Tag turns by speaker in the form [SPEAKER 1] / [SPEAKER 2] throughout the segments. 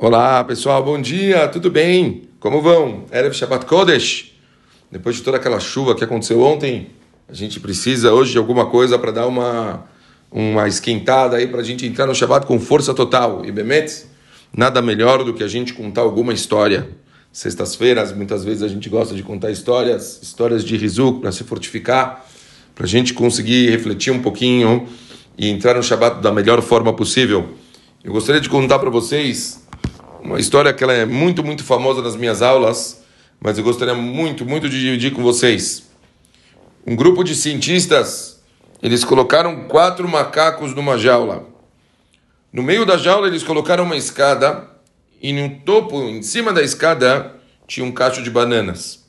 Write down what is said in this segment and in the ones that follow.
[SPEAKER 1] Olá pessoal, bom dia, tudo bem? Como vão? Erev Shabbat Kodesh? Depois de toda aquela chuva que aconteceu ontem, a gente precisa hoje de alguma coisa para dar uma, uma esquentada aí para a gente entrar no Shabbat com força total. E Bemet, nada melhor do que a gente contar alguma história. Sextas-feiras, muitas vezes a gente gosta de contar histórias, histórias de Rizuk para se fortificar, para a gente conseguir refletir um pouquinho e entrar no Shabbat da melhor forma possível. Eu gostaria de contar para vocês uma história que ela é muito, muito famosa nas minhas aulas, mas eu gostaria muito, muito de dividir com vocês. Um grupo de cientistas, eles colocaram quatro macacos numa jaula. No meio da jaula eles colocaram uma escada e no topo, em cima da escada, tinha um cacho de bananas.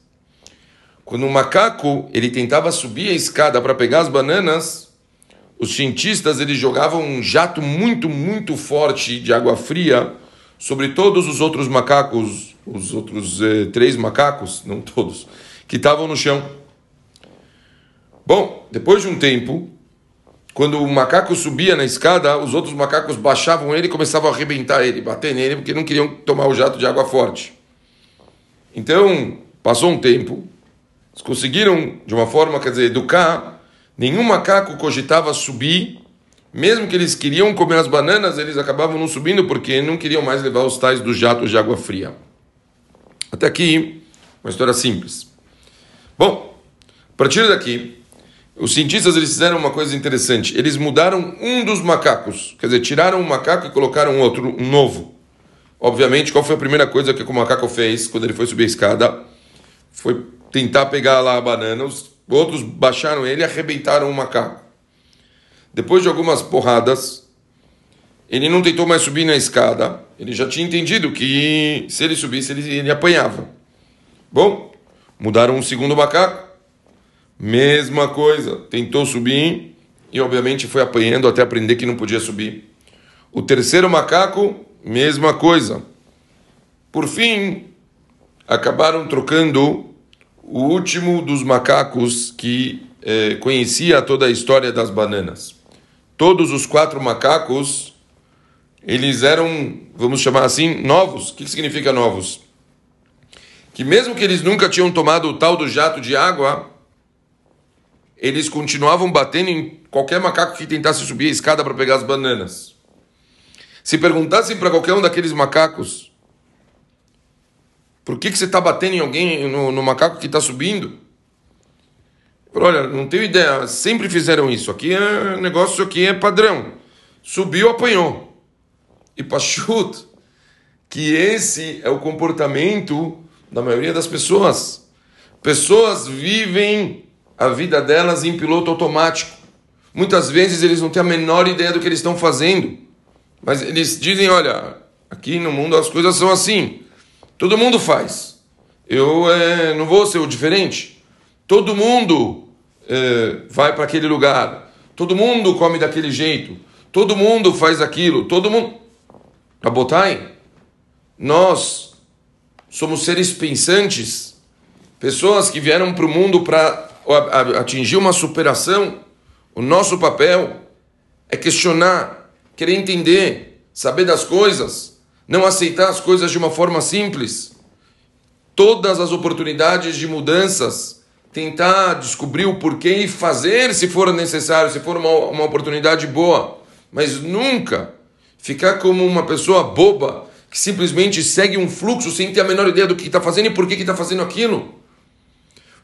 [SPEAKER 1] Quando o macaco ele tentava subir a escada para pegar as bananas, os cientistas eles jogavam um jato muito, muito forte de água fria sobre todos os outros macacos, os outros eh, três macacos, não todos, que estavam no chão. Bom, depois de um tempo, quando o macaco subia na escada, os outros macacos baixavam ele e começavam a arrebentar ele, bater nele, porque não queriam tomar o jato de água forte. Então, passou um tempo, eles conseguiram, de uma forma, quer dizer, educar, nenhum macaco cogitava subir mesmo que eles queriam comer as bananas, eles acabavam não subindo porque não queriam mais levar os tais dos jatos de água fria. Até aqui, uma história simples. Bom, a partir daqui, os cientistas eles fizeram uma coisa interessante. Eles mudaram um dos macacos, quer dizer, tiraram um macaco e colocaram outro, um novo. Obviamente, qual foi a primeira coisa que o macaco fez quando ele foi subir a escada? Foi tentar pegar lá a banana. Os outros baixaram ele e arrebentaram o macaco. Depois de algumas porradas, ele não tentou mais subir na escada. Ele já tinha entendido que se ele subisse, ele, ele apanhava. Bom, mudaram um segundo macaco. Mesma coisa. Tentou subir e, obviamente, foi apanhando até aprender que não podia subir. O terceiro macaco, mesma coisa. Por fim, acabaram trocando o último dos macacos que eh, conhecia toda a história das bananas todos os quatro macacos, eles eram, vamos chamar assim, novos. O que significa novos? Que mesmo que eles nunca tinham tomado o tal do jato de água, eles continuavam batendo em qualquer macaco que tentasse subir a escada para pegar as bananas. Se perguntassem para qualquer um daqueles macacos, por que, que você está batendo em alguém, no, no macaco que está subindo? Olha, não tenho ideia, sempre fizeram isso. Aqui é negócio aqui é padrão. Subiu, apanhou. E Pachut, que esse é o comportamento da maioria das pessoas. Pessoas vivem a vida delas em piloto automático. Muitas vezes eles não têm a menor ideia do que eles estão fazendo. Mas eles dizem, olha, aqui no mundo as coisas são assim. Todo mundo faz. Eu é, não vou ser o diferente. Todo mundo eh, vai para aquele lugar. Todo mundo come daquele jeito. Todo mundo faz aquilo. Todo mundo. Rabotai, nós somos seres pensantes, pessoas que vieram para o mundo para atingir uma superação. O nosso papel é questionar, querer entender, saber das coisas, não aceitar as coisas de uma forma simples. Todas as oportunidades de mudanças tentar descobrir o porquê e fazer se for necessário, se for uma, uma oportunidade boa, mas nunca ficar como uma pessoa boba que simplesmente segue um fluxo sem ter a menor ideia do que está fazendo e por que está fazendo aquilo.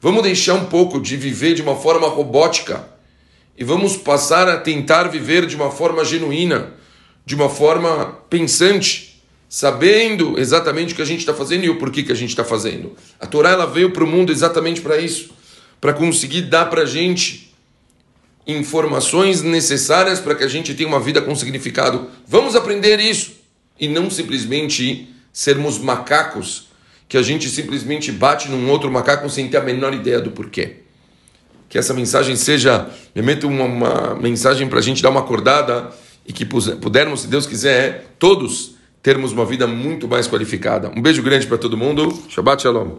[SPEAKER 1] Vamos deixar um pouco de viver de uma forma robótica e vamos passar a tentar viver de uma forma genuína, de uma forma pensante, sabendo exatamente o que a gente está fazendo e o porquê que a gente está fazendo. A Torá ela veio para o mundo exatamente para isso para conseguir dar para a gente informações necessárias para que a gente tenha uma vida com significado. Vamos aprender isso e não simplesmente sermos macacos que a gente simplesmente bate num outro macaco sem ter a menor ideia do porquê. Que essa mensagem seja, realmente uma, uma mensagem para a gente dar uma acordada e que pudermos, se Deus quiser, todos termos uma vida muito mais qualificada. Um beijo grande para todo mundo. Shabbat Shalom.